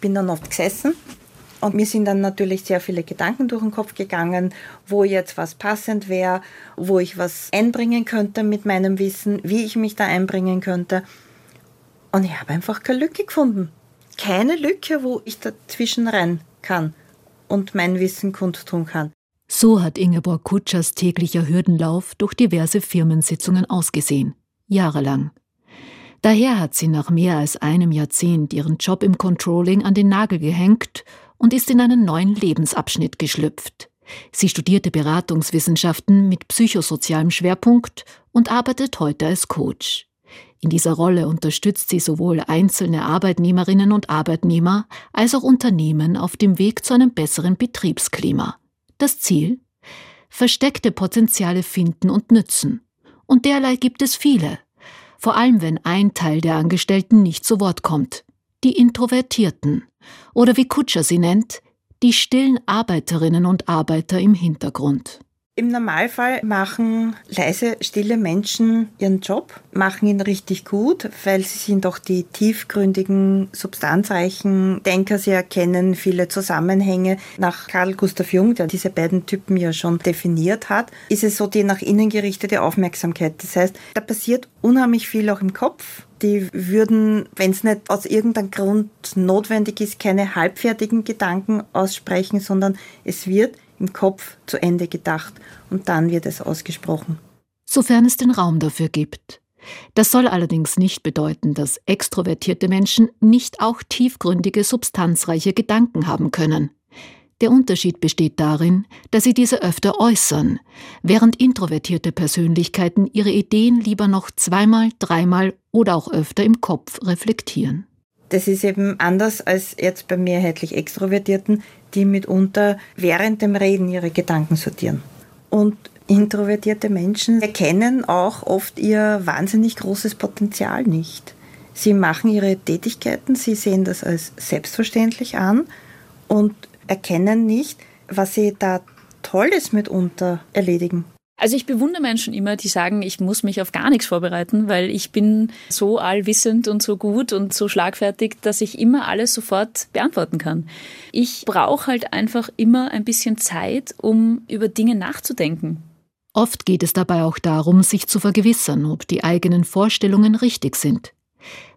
bin dann oft gesessen und mir sind dann natürlich sehr viele Gedanken durch den Kopf gegangen, wo jetzt was passend wäre, wo ich was einbringen könnte mit meinem Wissen, wie ich mich da einbringen könnte. Und ich habe einfach keine Lücke gefunden. Keine Lücke, wo ich dazwischen rein kann und mein Wissen kundtun kann. So hat Ingeborg Kutschers täglicher Hürdenlauf durch diverse Firmensitzungen ausgesehen. Jahrelang. Daher hat sie nach mehr als einem Jahrzehnt ihren Job im Controlling an den Nagel gehängt und ist in einen neuen Lebensabschnitt geschlüpft. Sie studierte Beratungswissenschaften mit psychosozialem Schwerpunkt und arbeitet heute als Coach. In dieser Rolle unterstützt sie sowohl einzelne Arbeitnehmerinnen und Arbeitnehmer als auch Unternehmen auf dem Weg zu einem besseren Betriebsklima. Das Ziel? Versteckte Potenziale finden und nützen. Und derlei gibt es viele. Vor allem wenn ein Teil der Angestellten nicht zu Wort kommt. Die Introvertierten. Oder wie Kutscher sie nennt, die stillen Arbeiterinnen und Arbeiter im Hintergrund. Im Normalfall machen leise, stille Menschen ihren Job, machen ihn richtig gut, weil sie sind auch die tiefgründigen, substanzreichen Denker. Sie erkennen viele Zusammenhänge. Nach Karl Gustav Jung, der diese beiden Typen ja schon definiert hat, ist es so die nach innen gerichtete Aufmerksamkeit. Das heißt, da passiert unheimlich viel auch im Kopf. Die würden, wenn es nicht aus irgendeinem Grund notwendig ist, keine halbfertigen Gedanken aussprechen, sondern es wird im Kopf zu Ende gedacht und dann wird es ausgesprochen. Sofern es den Raum dafür gibt. Das soll allerdings nicht bedeuten, dass extrovertierte Menschen nicht auch tiefgründige, substanzreiche Gedanken haben können. Der Unterschied besteht darin, dass sie diese öfter äußern, während introvertierte Persönlichkeiten ihre Ideen lieber noch zweimal, dreimal oder auch öfter im Kopf reflektieren. Das ist eben anders als jetzt bei mehrheitlich Extrovertierten, die mitunter während dem Reden ihre Gedanken sortieren. Und introvertierte Menschen erkennen auch oft ihr wahnsinnig großes Potenzial nicht. Sie machen ihre Tätigkeiten, sie sehen das als selbstverständlich an und erkennen nicht, was sie da Tolles mitunter erledigen. Also ich bewundere Menschen immer, die sagen, ich muss mich auf gar nichts vorbereiten, weil ich bin so allwissend und so gut und so schlagfertig, dass ich immer alles sofort beantworten kann. Ich brauche halt einfach immer ein bisschen Zeit, um über Dinge nachzudenken. Oft geht es dabei auch darum, sich zu vergewissern, ob die eigenen Vorstellungen richtig sind.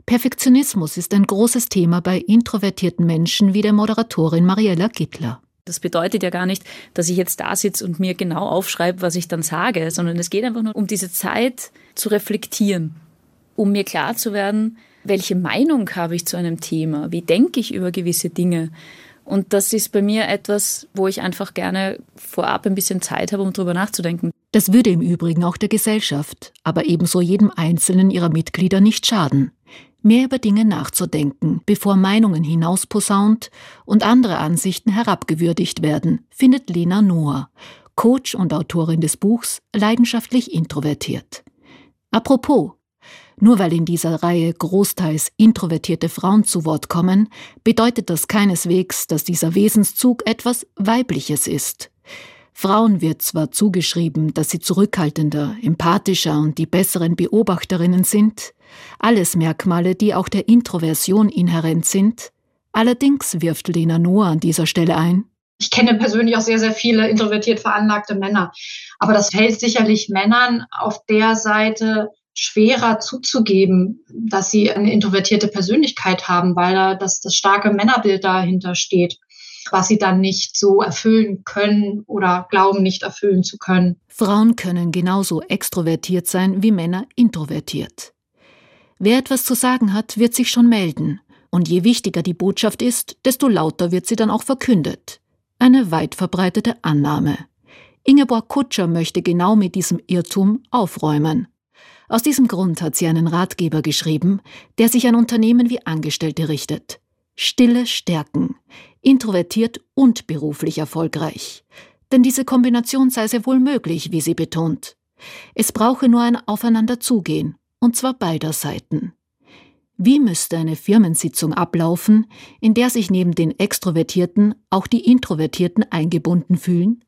Perfektionismus ist ein großes Thema bei introvertierten Menschen wie der Moderatorin Mariella Gittler. Das bedeutet ja gar nicht, dass ich jetzt da sitze und mir genau aufschreibe, was ich dann sage, sondern es geht einfach nur um diese Zeit zu reflektieren, um mir klar zu werden, welche Meinung habe ich zu einem Thema, wie denke ich über gewisse Dinge. Und das ist bei mir etwas, wo ich einfach gerne vorab ein bisschen Zeit habe, um darüber nachzudenken. Das würde im Übrigen auch der Gesellschaft, aber ebenso jedem einzelnen ihrer Mitglieder nicht schaden mehr über Dinge nachzudenken, bevor Meinungen hinausposaunt und andere Ansichten herabgewürdigt werden, findet Lena Noah, Coach und Autorin des Buchs Leidenschaftlich introvertiert. Apropos, nur weil in dieser Reihe großteils introvertierte Frauen zu Wort kommen, bedeutet das keineswegs, dass dieser Wesenszug etwas Weibliches ist. Frauen wird zwar zugeschrieben, dass sie zurückhaltender, empathischer und die besseren Beobachterinnen sind, alles Merkmale, die auch der Introversion inhärent sind. Allerdings wirft Lena Noah an dieser Stelle ein. Ich kenne persönlich auch sehr, sehr viele introvertiert veranlagte Männer. Aber das fällt sicherlich Männern auf der Seite schwerer zuzugeben, dass sie eine introvertierte Persönlichkeit haben, weil da das, das starke Männerbild dahinter steht, was sie dann nicht so erfüllen können oder glauben nicht erfüllen zu können. Frauen können genauso extrovertiert sein wie Männer introvertiert. Wer etwas zu sagen hat, wird sich schon melden. Und je wichtiger die Botschaft ist, desto lauter wird sie dann auch verkündet. Eine weit verbreitete Annahme. Ingeborg Kutscher möchte genau mit diesem Irrtum aufräumen. Aus diesem Grund hat sie einen Ratgeber geschrieben, der sich an Unternehmen wie Angestellte richtet. Stille Stärken, introvertiert und beruflich erfolgreich. Denn diese Kombination sei sehr wohl möglich, wie sie betont. Es brauche nur ein Aufeinanderzugehen und zwar beider Seiten. Wie müsste eine Firmensitzung ablaufen, in der sich neben den Extrovertierten auch die Introvertierten eingebunden fühlen?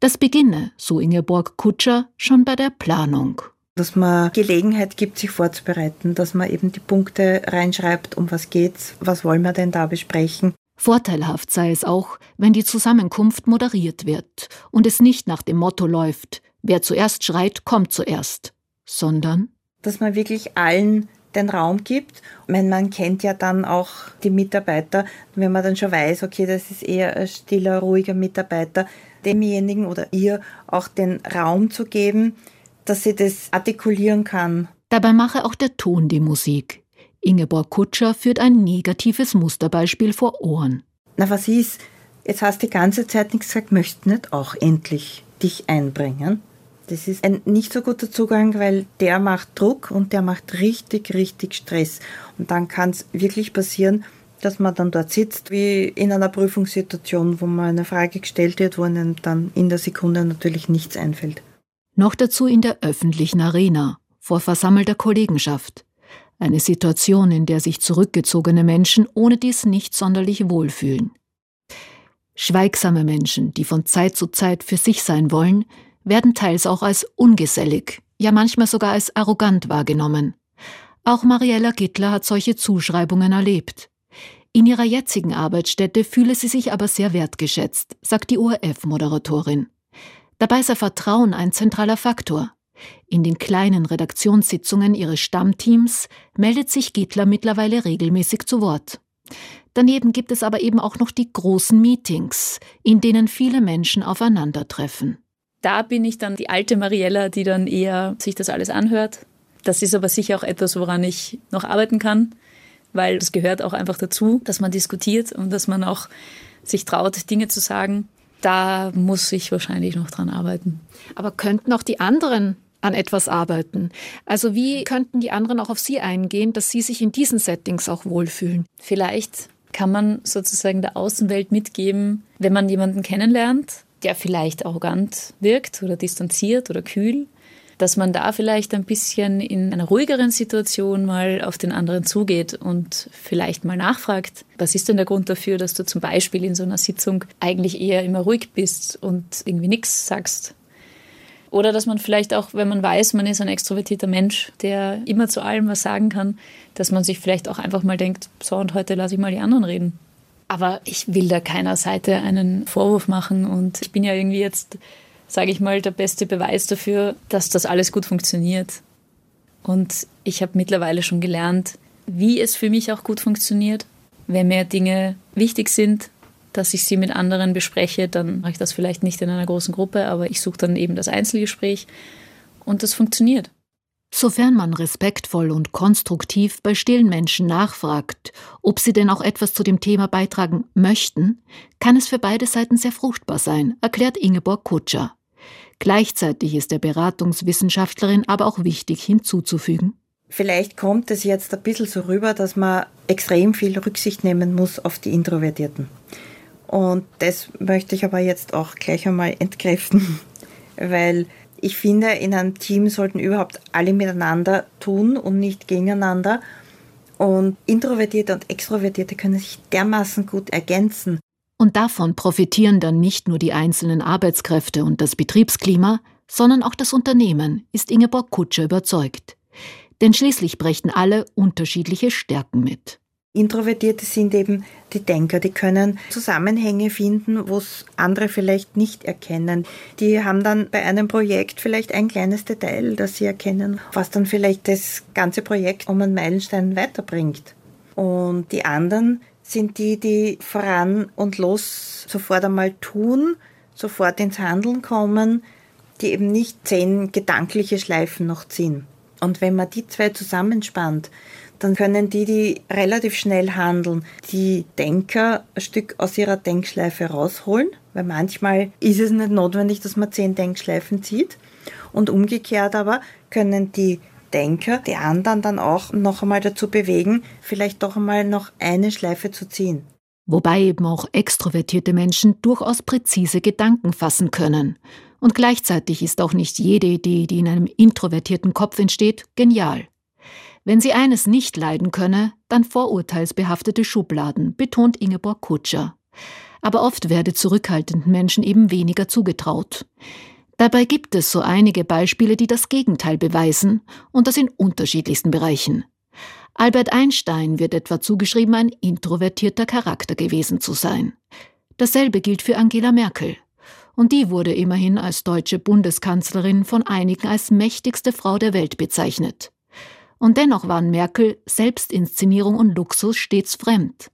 Das beginne, so Ingeborg Kutscher, schon bei der Planung. dass man Gelegenheit gibt, sich vorzubereiten, dass man eben die Punkte reinschreibt, um was geht's, was wollen wir denn da besprechen. Vorteilhaft sei es auch, wenn die Zusammenkunft moderiert wird und es nicht nach dem Motto läuft, wer zuerst schreit, kommt zuerst, sondern dass man wirklich allen den Raum gibt. Mein man kennt ja dann auch die Mitarbeiter, wenn man dann schon weiß, okay, das ist eher ein stiller, ruhiger Mitarbeiter, demjenigen oder ihr auch den Raum zu geben, dass sie das artikulieren kann. Dabei mache auch der Ton die Musik. Ingeborg Kutscher führt ein negatives Musterbeispiel vor Ohren. Na, was ist? Jetzt hast du die ganze Zeit nichts gesagt, möchtest nicht auch endlich dich einbringen? Das ist ein nicht so guter Zugang, weil der macht Druck und der macht richtig, richtig Stress. Und dann kann es wirklich passieren, dass man dann dort sitzt, wie in einer Prüfungssituation, wo man eine Frage gestellt wird, wo einem dann in der Sekunde natürlich nichts einfällt. Noch dazu in der öffentlichen Arena, vor versammelter Kollegenschaft. Eine Situation, in der sich zurückgezogene Menschen ohne dies nicht sonderlich wohlfühlen. Schweigsame Menschen, die von Zeit zu Zeit für sich sein wollen, werden teils auch als ungesellig, ja manchmal sogar als arrogant wahrgenommen. Auch Mariella Gittler hat solche Zuschreibungen erlebt. In ihrer jetzigen Arbeitsstätte fühle sie sich aber sehr wertgeschätzt, sagt die ORF-Moderatorin. Dabei sei Vertrauen ein zentraler Faktor. In den kleinen Redaktionssitzungen ihres Stammteams meldet sich Gittler mittlerweile regelmäßig zu Wort. Daneben gibt es aber eben auch noch die großen Meetings, in denen viele Menschen aufeinandertreffen. Da bin ich dann die alte Mariella, die dann eher sich das alles anhört. Das ist aber sicher auch etwas, woran ich noch arbeiten kann, weil es gehört auch einfach dazu, dass man diskutiert und dass man auch sich traut, Dinge zu sagen da muss ich wahrscheinlich noch dran arbeiten. Aber könnten auch die anderen an etwas arbeiten? Also wie könnten die anderen auch auf Sie eingehen, dass Sie sich in diesen Settings auch wohlfühlen? Vielleicht kann man sozusagen der Außenwelt mitgeben, wenn man jemanden kennenlernt, der vielleicht arrogant wirkt oder distanziert oder kühl, dass man da vielleicht ein bisschen in einer ruhigeren Situation mal auf den anderen zugeht und vielleicht mal nachfragt, was ist denn der Grund dafür, dass du zum Beispiel in so einer Sitzung eigentlich eher immer ruhig bist und irgendwie nichts sagst. Oder dass man vielleicht auch, wenn man weiß, man ist ein extrovertierter Mensch, der immer zu allem was sagen kann, dass man sich vielleicht auch einfach mal denkt, so und heute lasse ich mal die anderen reden. Aber ich will da keiner Seite einen Vorwurf machen und ich bin ja irgendwie jetzt sage ich mal, der beste Beweis dafür, dass das alles gut funktioniert. Und ich habe mittlerweile schon gelernt, wie es für mich auch gut funktioniert. Wenn mir Dinge wichtig sind, dass ich sie mit anderen bespreche, dann mache ich das vielleicht nicht in einer großen Gruppe, aber ich suche dann eben das Einzelgespräch und das funktioniert. Sofern man respektvoll und konstruktiv bei stillen Menschen nachfragt, ob sie denn auch etwas zu dem Thema beitragen möchten, kann es für beide Seiten sehr fruchtbar sein, erklärt Ingeborg Kutscher. Gleichzeitig ist der Beratungswissenschaftlerin aber auch wichtig hinzuzufügen. Vielleicht kommt es jetzt ein bisschen so rüber, dass man extrem viel Rücksicht nehmen muss auf die Introvertierten. Und das möchte ich aber jetzt auch gleich einmal entkräften, weil ich finde, in einem Team sollten überhaupt alle miteinander tun und nicht gegeneinander. Und Introvertierte und Extrovertierte können sich dermaßen gut ergänzen. Und davon profitieren dann nicht nur die einzelnen Arbeitskräfte und das Betriebsklima, sondern auch das Unternehmen, ist Ingeborg Kutscher überzeugt. Denn schließlich brächten alle unterschiedliche Stärken mit. Introvertierte sind eben die Denker, die können Zusammenhänge finden, wo es andere vielleicht nicht erkennen. Die haben dann bei einem Projekt vielleicht ein kleines Detail, das sie erkennen, was dann vielleicht das ganze Projekt um einen Meilenstein weiterbringt. Und die anderen sind die, die voran und los sofort einmal tun, sofort ins Handeln kommen, die eben nicht zehn gedankliche Schleifen noch ziehen. Und wenn man die zwei zusammenspannt, dann können die, die relativ schnell handeln, die Denker ein Stück aus ihrer Denkschleife rausholen, weil manchmal ist es nicht notwendig, dass man zehn Denkschleifen zieht. Und umgekehrt aber können die Denker die anderen dann auch noch einmal dazu bewegen, vielleicht doch einmal noch eine Schleife zu ziehen. Wobei eben auch extrovertierte Menschen durchaus präzise Gedanken fassen können. Und gleichzeitig ist auch nicht jede Idee, die in einem introvertierten Kopf entsteht, genial. Wenn sie eines nicht leiden könne, dann vorurteilsbehaftete Schubladen, betont Ingeborg Kutscher. Aber oft werde zurückhaltenden Menschen eben weniger zugetraut. Dabei gibt es so einige Beispiele, die das Gegenteil beweisen, und das in unterschiedlichsten Bereichen. Albert Einstein wird etwa zugeschrieben, ein introvertierter Charakter gewesen zu sein. Dasselbe gilt für Angela Merkel. Und die wurde immerhin als deutsche Bundeskanzlerin von einigen als mächtigste Frau der Welt bezeichnet. Und dennoch waren Merkel Selbstinszenierung und Luxus stets fremd.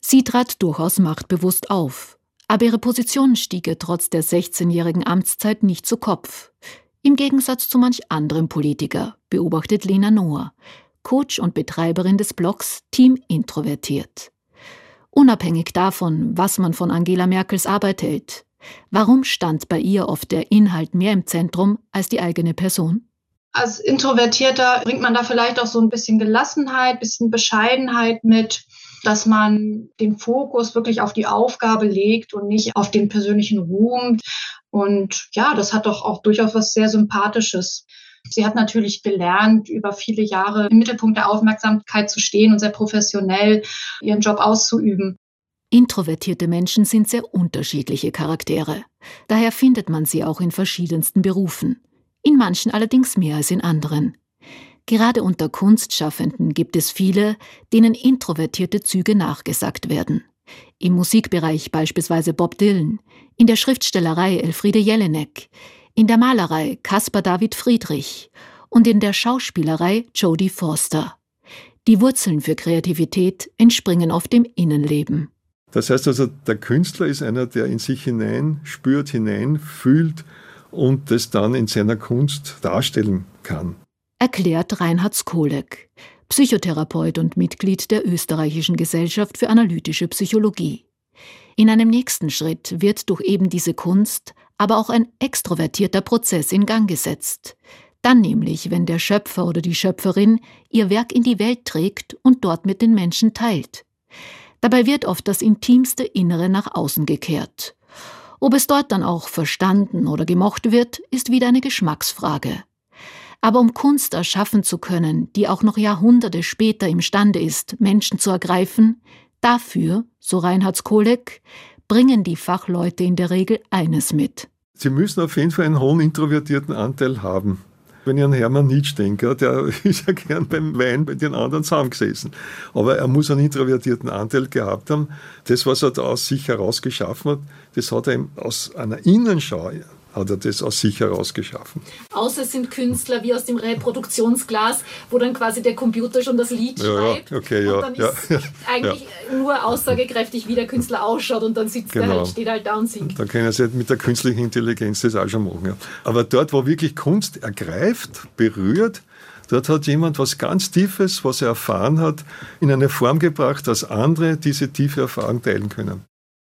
Sie trat durchaus machtbewusst auf, aber ihre Position stieg ihr trotz der 16-jährigen Amtszeit nicht zu Kopf. Im Gegensatz zu manch anderem Politiker, beobachtet Lena Noah, Coach und Betreiberin des Blogs Team Introvertiert. Unabhängig davon, was man von Angela Merkels Arbeit hält, warum stand bei ihr oft der Inhalt mehr im Zentrum als die eigene Person? Als Introvertierter bringt man da vielleicht auch so ein bisschen Gelassenheit, ein bisschen Bescheidenheit mit, dass man den Fokus wirklich auf die Aufgabe legt und nicht auf den persönlichen Ruhm. Und ja, das hat doch auch durchaus was sehr Sympathisches. Sie hat natürlich gelernt, über viele Jahre im Mittelpunkt der Aufmerksamkeit zu stehen und sehr professionell ihren Job auszuüben. Introvertierte Menschen sind sehr unterschiedliche Charaktere. Daher findet man sie auch in verschiedensten Berufen. In manchen allerdings mehr als in anderen. Gerade unter Kunstschaffenden gibt es viele, denen introvertierte Züge nachgesagt werden. Im Musikbereich beispielsweise Bob Dylan, in der Schriftstellerei Elfriede Jelinek, in der Malerei Caspar David Friedrich und in der Schauspielerei Jodie Forster. Die Wurzeln für Kreativität entspringen oft im Innenleben. Das heißt also, der Künstler ist einer, der in sich hinein spürt, hineinfühlt und das dann in seiner Kunst darstellen kann. Erklärt Reinhard Skolek, Psychotherapeut und Mitglied der Österreichischen Gesellschaft für analytische Psychologie. In einem nächsten Schritt wird durch eben diese Kunst aber auch ein extrovertierter Prozess in Gang gesetzt. Dann nämlich, wenn der Schöpfer oder die Schöpferin ihr Werk in die Welt trägt und dort mit den Menschen teilt. Dabei wird oft das intimste Innere nach außen gekehrt. Ob es dort dann auch verstanden oder gemocht wird, ist wieder eine Geschmacksfrage. Aber um Kunst erschaffen zu können, die auch noch Jahrhunderte später imstande ist, Menschen zu ergreifen, dafür, so Reinhard Kolek, bringen die Fachleute in der Regel eines mit. Sie müssen auf jeden Fall einen hohen introvertierten Anteil haben. Wenn ich an Hermann Nietzsche denke, der ist ja gern beim Wein bei den anderen zusammengesessen. Aber er muss einen introvertierten Anteil gehabt haben. Das, was er da aus sich heraus geschaffen hat, das hat er aus einer Innenschau hat er das aus sich heraus geschaffen. Außer es sind Künstler wie aus dem Reproduktionsglas, wo dann quasi der Computer schon das Lied ja, schreibt. Ja, okay, ja, und dann ja, ist eigentlich nur aussagekräftig, wie der Künstler ausschaut und dann sitzt genau. der halt, steht halt da und singt. Da können Sie halt mit der künstlichen Intelligenz das auch schon machen. Ja. Aber dort, wo wirklich Kunst ergreift, berührt, Dort hat jemand was ganz Tiefes, was er erfahren hat, in eine Form gebracht, dass andere diese tiefe Erfahrung teilen können.